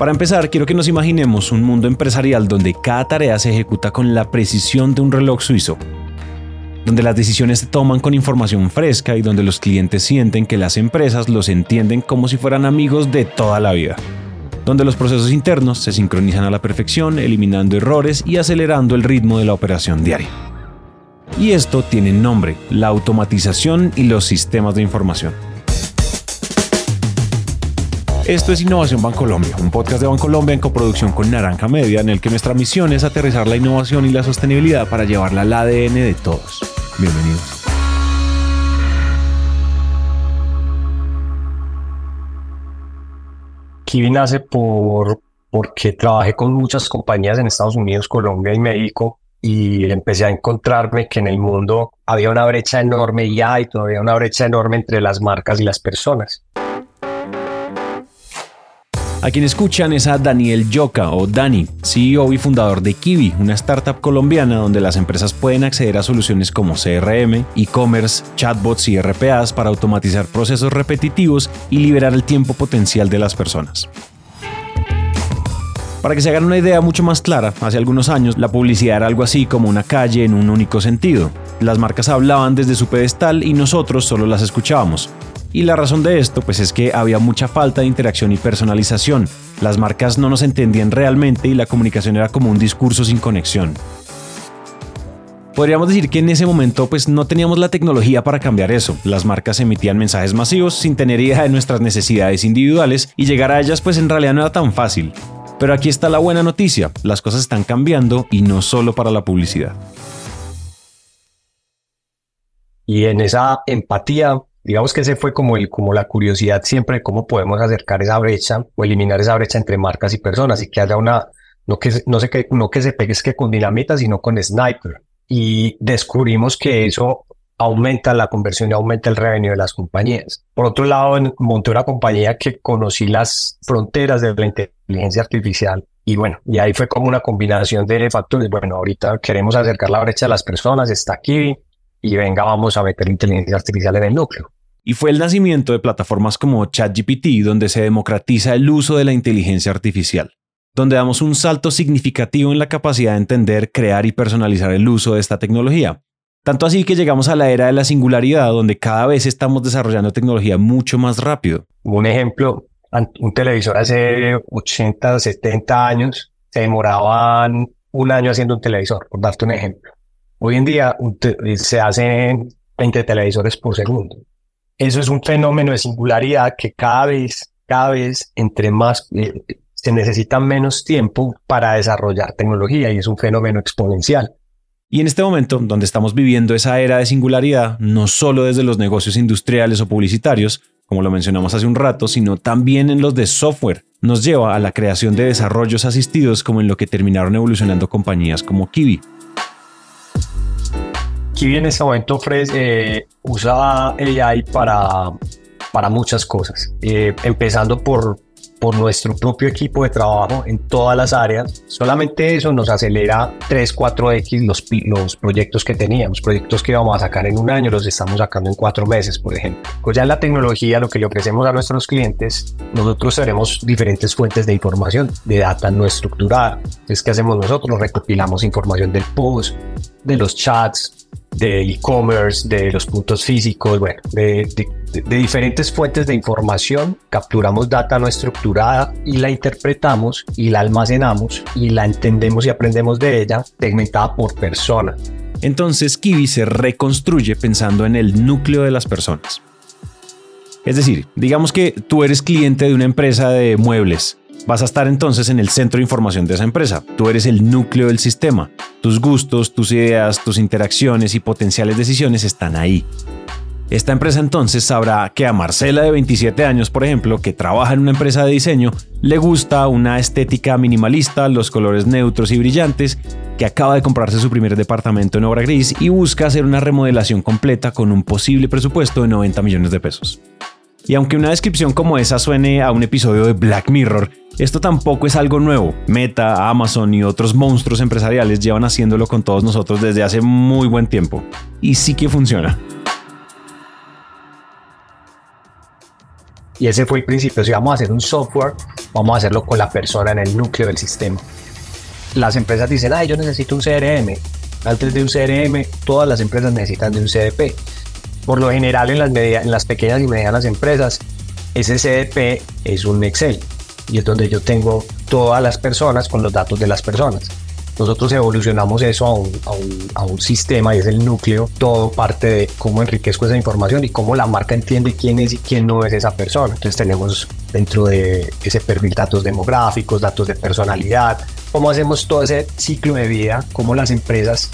Para empezar, quiero que nos imaginemos un mundo empresarial donde cada tarea se ejecuta con la precisión de un reloj suizo, donde las decisiones se toman con información fresca y donde los clientes sienten que las empresas los entienden como si fueran amigos de toda la vida, donde los procesos internos se sincronizan a la perfección, eliminando errores y acelerando el ritmo de la operación diaria. Y esto tiene nombre, la automatización y los sistemas de información. Esto es Innovación Bancolombia, un podcast de Bancolombia en coproducción con Naranja Media, en el que nuestra misión es aterrizar la innovación y la sostenibilidad para llevarla al ADN de todos. Bienvenidos. Kiwi nace por, porque trabajé con muchas compañías en Estados Unidos, Colombia y México y empecé a encontrarme que en el mundo había una brecha enorme y hay todavía una brecha enorme entre las marcas y las personas. A quien escuchan es a Daniel Yoka o Dani, CEO y fundador de Kiwi, una startup colombiana donde las empresas pueden acceder a soluciones como CRM, e-commerce, chatbots y RPAs para automatizar procesos repetitivos y liberar el tiempo potencial de las personas. Para que se hagan una idea mucho más clara, hace algunos años la publicidad era algo así como una calle en un único sentido. Las marcas hablaban desde su pedestal y nosotros solo las escuchábamos. Y la razón de esto pues es que había mucha falta de interacción y personalización. Las marcas no nos entendían realmente y la comunicación era como un discurso sin conexión. Podríamos decir que en ese momento pues no teníamos la tecnología para cambiar eso. Las marcas emitían mensajes masivos sin tener idea de nuestras necesidades individuales y llegar a ellas pues en realidad no era tan fácil. Pero aquí está la buena noticia, las cosas están cambiando y no solo para la publicidad. Y en esa empatía Digamos que ese fue como, el, como la curiosidad siempre de cómo podemos acercar esa brecha o eliminar esa brecha entre marcas y personas y que haya una, no que, no sé que, no que se pegue es que con dinamita, sino con sniper. Y descubrimos que eso aumenta la conversión y aumenta el revenue de las compañías. Por otro lado, monté una compañía que conocí las fronteras de la inteligencia artificial y bueno, y ahí fue como una combinación de factores. Bueno, ahorita queremos acercar la brecha a las personas, está aquí, y venga, vamos a meter inteligencia artificial en el núcleo. Y fue el nacimiento de plataformas como ChatGPT donde se democratiza el uso de la inteligencia artificial, donde damos un salto significativo en la capacidad de entender, crear y personalizar el uso de esta tecnología. Tanto así que llegamos a la era de la singularidad, donde cada vez estamos desarrollando tecnología mucho más rápido. Un ejemplo, un televisor hace 80, 70 años se demoraban un año haciendo un televisor, por darte un ejemplo. Hoy en día se hacen 20 televisores por segundo. Eso es un fenómeno de singularidad que cada vez, cada vez, entre más, eh, se necesita menos tiempo para desarrollar tecnología y es un fenómeno exponencial. Y en este momento, donde estamos viviendo esa era de singularidad, no solo desde los negocios industriales o publicitarios, como lo mencionamos hace un rato, sino también en los de software, nos lleva a la creación de desarrollos asistidos como en lo que terminaron evolucionando compañías como Kiwi. Kiwi en este momento ofrece, eh, usa AI para, para muchas cosas, eh, empezando por, por nuestro propio equipo de trabajo en todas las áreas. Solamente eso nos acelera 3, 4X los, los proyectos que teníamos, proyectos que íbamos a sacar en un año, los estamos sacando en cuatro meses, por ejemplo. Pues ya en la tecnología, lo que le ofrecemos a nuestros clientes, nosotros tenemos diferentes fuentes de información, de data no estructurada. Es que hacemos nosotros, recopilamos información del post, de los chats, de e-commerce, de los puntos físicos, bueno, de, diferentes fuentes de información, capturamos data no estructurada y la interpretamos y la almacenamos y la entendemos y aprendemos de ella segmentada por persona. Entonces Kiwi se reconstruye pensando en el núcleo de las personas. Es decir, digamos que tú eres cliente de una empresa de muebles Vas a estar entonces en el centro de información de esa empresa. Tú eres el núcleo del sistema. Tus gustos, tus ideas, tus interacciones y potenciales decisiones están ahí. Esta empresa entonces sabrá que a Marcela de 27 años, por ejemplo, que trabaja en una empresa de diseño, le gusta una estética minimalista, los colores neutros y brillantes, que acaba de comprarse su primer departamento en obra gris y busca hacer una remodelación completa con un posible presupuesto de 90 millones de pesos. Y aunque una descripción como esa suene a un episodio de Black Mirror, esto tampoco es algo nuevo. Meta, Amazon y otros monstruos empresariales llevan haciéndolo con todos nosotros desde hace muy buen tiempo. Y sí que funciona. Y ese fue el principio. Si vamos a hacer un software, vamos a hacerlo con la persona en el núcleo del sistema. Las empresas dicen, ay, yo necesito un CRM. Antes de un CRM, todas las empresas necesitan de un CDP. Por lo general, en las, en las pequeñas y medianas empresas, ese CDP es un Excel y es donde yo tengo todas las personas con los datos de las personas. Nosotros evolucionamos eso a un, a, un, a un, sistema y es el núcleo, todo parte de cómo enriquezco esa información y cómo la marca entiende quién es y quién no es esa persona. Entonces tenemos dentro de ese perfil datos demográficos, datos de personalidad, cómo hacemos todo ese ciclo de vida, cómo las empresas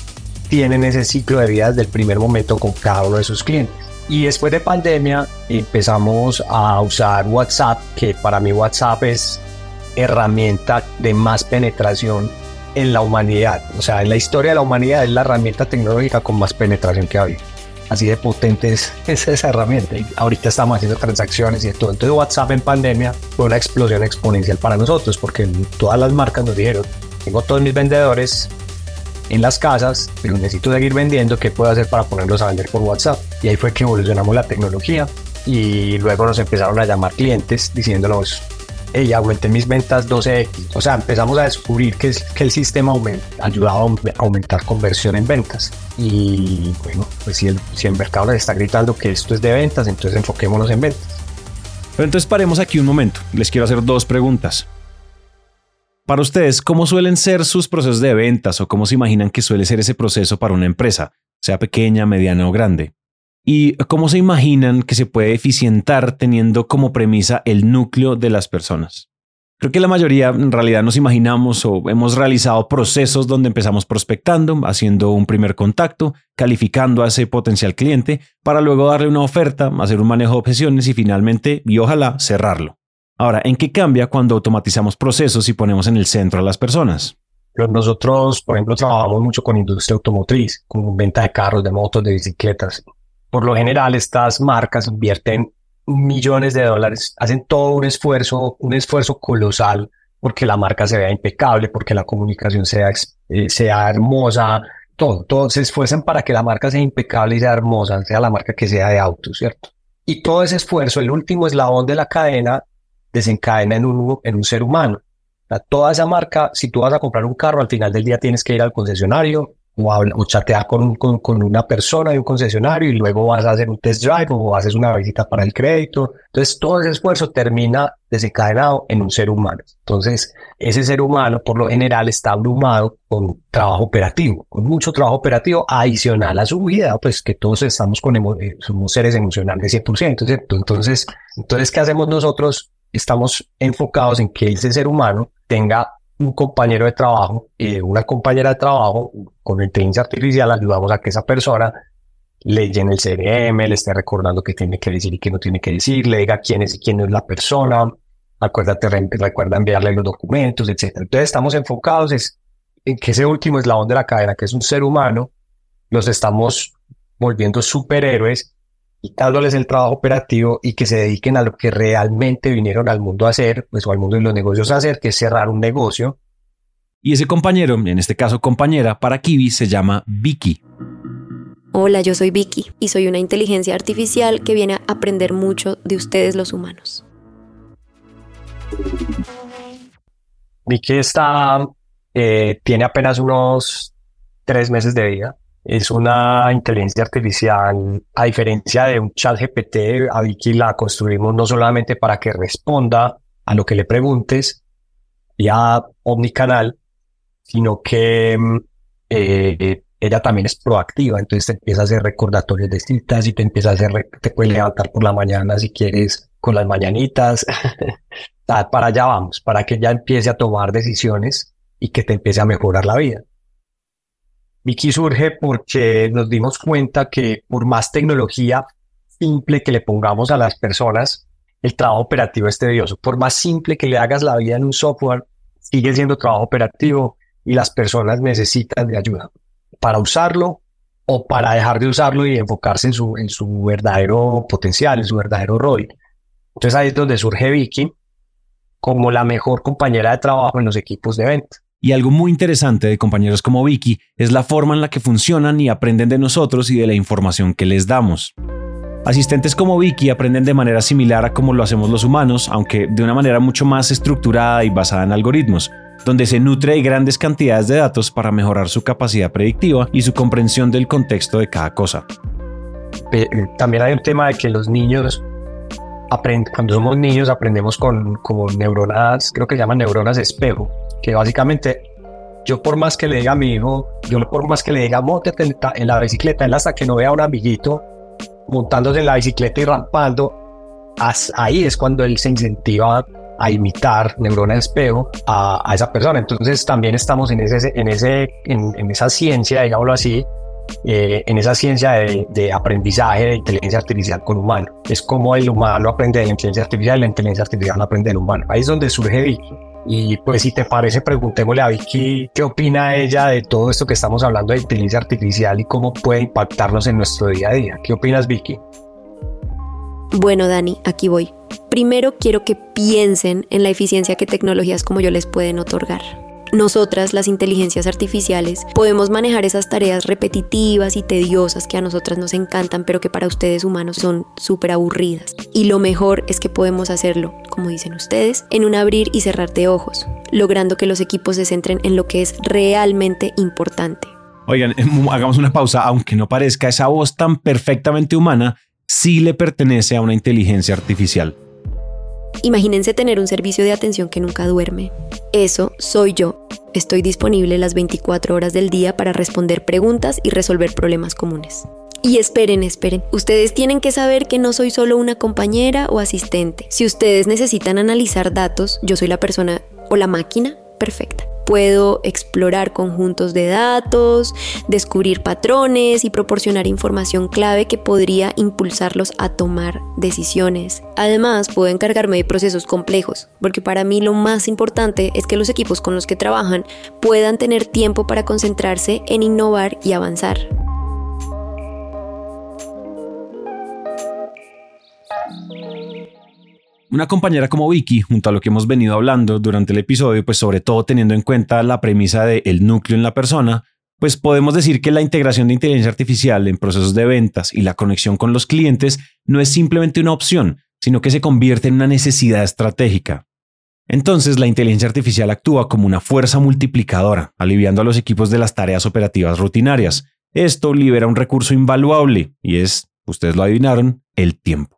tienen ese ciclo de vida desde el primer momento con cada uno de sus clientes. Y después de pandemia empezamos a usar WhatsApp, que para mí WhatsApp es herramienta de más penetración en la humanidad. O sea, en la historia de la humanidad es la herramienta tecnológica con más penetración que ha habido. Así de potente es, esa herramienta. Y ahorita estamos haciendo transacciones y todo. Entonces WhatsApp en pandemia fue una explosión exponencial para nosotros porque todas las marcas nos dijeron, tengo todos mis vendedores en las casas, pero necesito seguir vendiendo, ¿qué puedo hacer para ponerlos a vender por WhatsApp? Y ahí fue que evolucionamos la tecnología y luego nos empezaron a llamar clientes diciéndonos, hey, aumenté mis ventas 12x. O sea, empezamos a descubrir que, que el sistema ayudaba a aumentar conversión en ventas. Y bueno, pues si el, si el mercado les está gritando que esto es de ventas, entonces enfoquémonos en ventas. Pero entonces paremos aquí un momento. Les quiero hacer dos preguntas. Para ustedes, ¿cómo suelen ser sus procesos de ventas o cómo se imaginan que suele ser ese proceso para una empresa, sea pequeña, mediana o grande? ¿Y cómo se imaginan que se puede eficientar teniendo como premisa el núcleo de las personas? Creo que la mayoría en realidad nos imaginamos o hemos realizado procesos donde empezamos prospectando, haciendo un primer contacto, calificando a ese potencial cliente para luego darle una oferta, hacer un manejo de objeciones y finalmente, y ojalá, cerrarlo. Ahora, ¿en qué cambia cuando automatizamos procesos y ponemos en el centro a las personas? Nosotros, por ejemplo, trabajamos mucho con industria automotriz, con venta de carros, de motos, de bicicletas. Por lo general, estas marcas invierten millones de dólares, hacen todo un esfuerzo, un esfuerzo colosal porque la marca se vea impecable, porque la comunicación sea, eh, sea hermosa, todo, todo se esfuerzan para que la marca sea impecable y sea hermosa, sea la marca que sea de auto, ¿cierto? Y todo ese esfuerzo, el último eslabón de la cadena, desencadena en un, en un ser humano. toda esa marca, si tú vas a comprar un carro, al final del día tienes que ir al concesionario o, o chatear con, con, con, una persona de un concesionario y luego vas a hacer un test drive o haces una visita para el crédito. Entonces todo ese esfuerzo termina desencadenado en un ser humano. Entonces ese ser humano por lo general está abrumado con trabajo operativo, con mucho trabajo operativo adicional a su vida, pues que todos estamos con eh, somos seres emocionales 100%, ¿cierto? Entonces, entonces, ¿qué hacemos nosotros? Estamos enfocados en que ese ser humano tenga un compañero de trabajo, y una compañera de trabajo, con inteligencia artificial ayudamos a que esa persona le llene el CRM, le esté recordando qué tiene que decir y qué no tiene que decir, le diga quién es y quién no es la persona, acuérdate, recuerda enviarle los documentos, etc. Entonces estamos enfocados en que ese último eslabón de la cadena, que es un ser humano, los estamos volviendo superhéroes quitándoles el trabajo operativo y que se dediquen a lo que realmente vinieron al mundo a hacer, pues o al mundo de los negocios a hacer, que es cerrar un negocio. Y ese compañero, en este caso compañera, para Kiwi se llama Vicky. Hola, yo soy Vicky y soy una inteligencia artificial que viene a aprender mucho de ustedes los humanos. Vicky está, eh, tiene apenas unos tres meses de vida es una inteligencia artificial, a diferencia de un chat GPT, a Vicky la construimos no solamente para que responda a lo que le preguntes ya omnicanal, sino que mm, eh, ella también es proactiva, entonces te empieza a hacer recordatorios de citas y te empieza a hacer, te puede levantar por la mañana si quieres con las mañanitas. para allá vamos, para que ella empiece a tomar decisiones y que te empiece a mejorar la vida. Vicky surge porque nos dimos cuenta que por más tecnología simple que le pongamos a las personas, el trabajo operativo es tedioso. Por más simple que le hagas la vida en un software, sigue siendo trabajo operativo y las personas necesitan de ayuda para usarlo o para dejar de usarlo y enfocarse en su, en su verdadero potencial, en su verdadero rol. Entonces ahí es donde surge Vicky como la mejor compañera de trabajo en los equipos de venta. Y algo muy interesante de compañeros como Vicky es la forma en la que funcionan y aprenden de nosotros y de la información que les damos. Asistentes como Vicky aprenden de manera similar a como lo hacemos los humanos, aunque de una manera mucho más estructurada y basada en algoritmos, donde se nutre de grandes cantidades de datos para mejorar su capacidad predictiva y su comprensión del contexto de cada cosa. Eh, también hay un tema de que los niños cuando somos niños aprendemos con neuronas, creo que se llaman neuronas espejo, que básicamente yo por más que le diga a mi hijo, yo por más que le diga montate en la bicicleta, él hasta que no vea a un amiguito montándose en la bicicleta y rampando, ahí es cuando él se incentiva a imitar neurona de espejo a, esa persona. Entonces también estamos en, ese, en, ese, en, esa ciencia, digámoslo así, eh, en esa ciencia de, de, aprendizaje de inteligencia artificial con humano. Es como el humano aprende de la inteligencia artificial y la inteligencia artificial aprende del humano. Ahí es donde surge Vicky. Y pues si te parece, preguntémosle a Vicky qué opina ella de todo esto que estamos hablando de inteligencia artificial y cómo puede impactarnos en nuestro día a día. ¿Qué opinas, Vicky? Bueno, Dani, aquí voy. Primero quiero que piensen en la eficiencia que tecnologías como yo les pueden otorgar. Nosotras, las inteligencias artificiales, podemos manejar esas tareas repetitivas y tediosas que a nosotras nos encantan, pero que para ustedes humanos son súper aburridas. Y lo mejor es que podemos hacerlo, como dicen ustedes, en un abrir y cerrar de ojos, logrando que los equipos se centren en lo que es realmente importante. Oigan, hagamos una pausa, aunque no parezca, esa voz tan perfectamente humana sí le pertenece a una inteligencia artificial. Imagínense tener un servicio de atención que nunca duerme. Eso soy yo. Estoy disponible las 24 horas del día para responder preguntas y resolver problemas comunes. Y esperen, esperen. Ustedes tienen que saber que no soy solo una compañera o asistente. Si ustedes necesitan analizar datos, yo soy la persona o la máquina perfecta puedo explorar conjuntos de datos, descubrir patrones y proporcionar información clave que podría impulsarlos a tomar decisiones. Además, puedo encargarme de procesos complejos, porque para mí lo más importante es que los equipos con los que trabajan puedan tener tiempo para concentrarse en innovar y avanzar. Una compañera como Vicky, junto a lo que hemos venido hablando durante el episodio, pues sobre todo teniendo en cuenta la premisa de el núcleo en la persona, pues podemos decir que la integración de inteligencia artificial en procesos de ventas y la conexión con los clientes no es simplemente una opción, sino que se convierte en una necesidad estratégica. Entonces, la inteligencia artificial actúa como una fuerza multiplicadora, aliviando a los equipos de las tareas operativas rutinarias. Esto libera un recurso invaluable y es, ustedes lo adivinaron, el tiempo.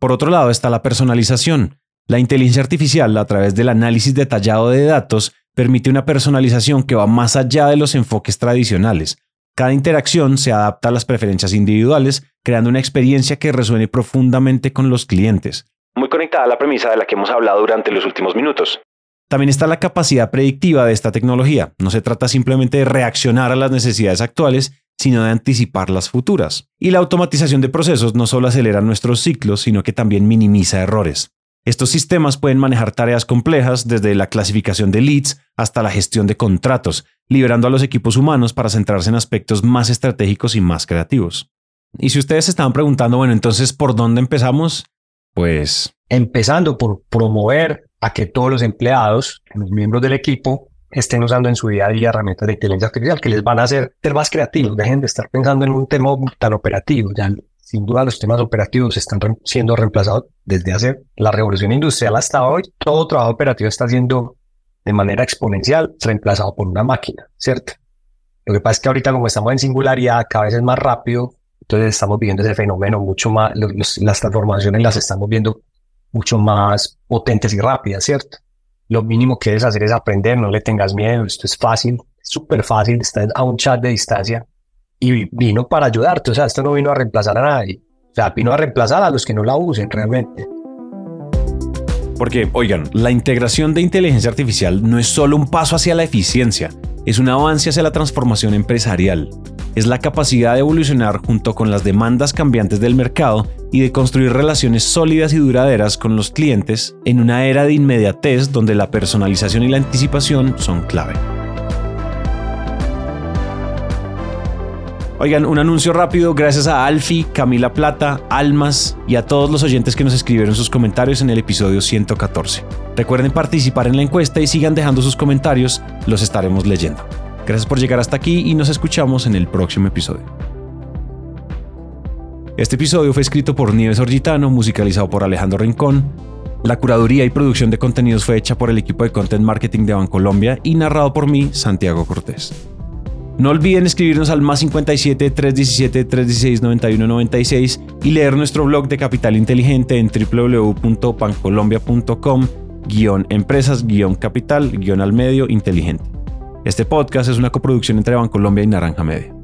Por otro lado está la personalización. La inteligencia artificial, a través del análisis detallado de datos, permite una personalización que va más allá de los enfoques tradicionales. Cada interacción se adapta a las preferencias individuales, creando una experiencia que resuene profundamente con los clientes. Muy conectada a la premisa de la que hemos hablado durante los últimos minutos. También está la capacidad predictiva de esta tecnología. No se trata simplemente de reaccionar a las necesidades actuales, sino de anticipar las futuras. Y la automatización de procesos no solo acelera nuestros ciclos, sino que también minimiza errores. Estos sistemas pueden manejar tareas complejas desde la clasificación de leads hasta la gestión de contratos, liberando a los equipos humanos para centrarse en aspectos más estratégicos y más creativos. Y si ustedes se estaban preguntando, bueno, entonces, ¿por dónde empezamos? Pues... Empezando por promover a que todos los empleados, los miembros del equipo, estén usando en su día a día herramientas de inteligencia artificial que les van a hacer ser más creativos. Dejen de estar pensando en un tema tan operativo. Ya sin duda los temas operativos están siendo reemplazados desde hace la revolución industrial hasta hoy. Todo trabajo operativo está siendo de manera exponencial reemplazado por una máquina, ¿cierto? Lo que pasa es que ahorita como estamos en singularidad, cada vez es más rápido, entonces estamos viendo ese fenómeno mucho más, las transformaciones las estamos viendo mucho más potentes y rápidas, ¿cierto? Lo mínimo que debes hacer es aprender, no le tengas miedo, esto es fácil, súper fácil, estás a un chat de distancia y vino para ayudarte, o sea, esto no vino a reemplazar a nadie, o sea, vino a reemplazar a los que no la usen realmente. Porque, oigan, la integración de inteligencia artificial no es solo un paso hacia la eficiencia, es un avance hacia la transformación empresarial. Es la capacidad de evolucionar junto con las demandas cambiantes del mercado y de construir relaciones sólidas y duraderas con los clientes en una era de inmediatez donde la personalización y la anticipación son clave. Oigan, un anuncio rápido gracias a Alfi, Camila Plata, Almas y a todos los oyentes que nos escribieron sus comentarios en el episodio 114. Recuerden participar en la encuesta y sigan dejando sus comentarios, los estaremos leyendo. Gracias por llegar hasta aquí y nos escuchamos en el próximo episodio. Este episodio fue escrito por Nieves Orgitano, musicalizado por Alejandro Rincón. La curaduría y producción de contenidos fue hecha por el equipo de Content Marketing de Bancolombia y narrado por mí, Santiago Cortés. No olviden escribirnos al más 57 317 316 91 96 y leer nuestro blog de Capital Inteligente en www.pancolombia.com empresas capital al medio inteligente. Este podcast es una coproducción entre Bancolombia y Naranja Media.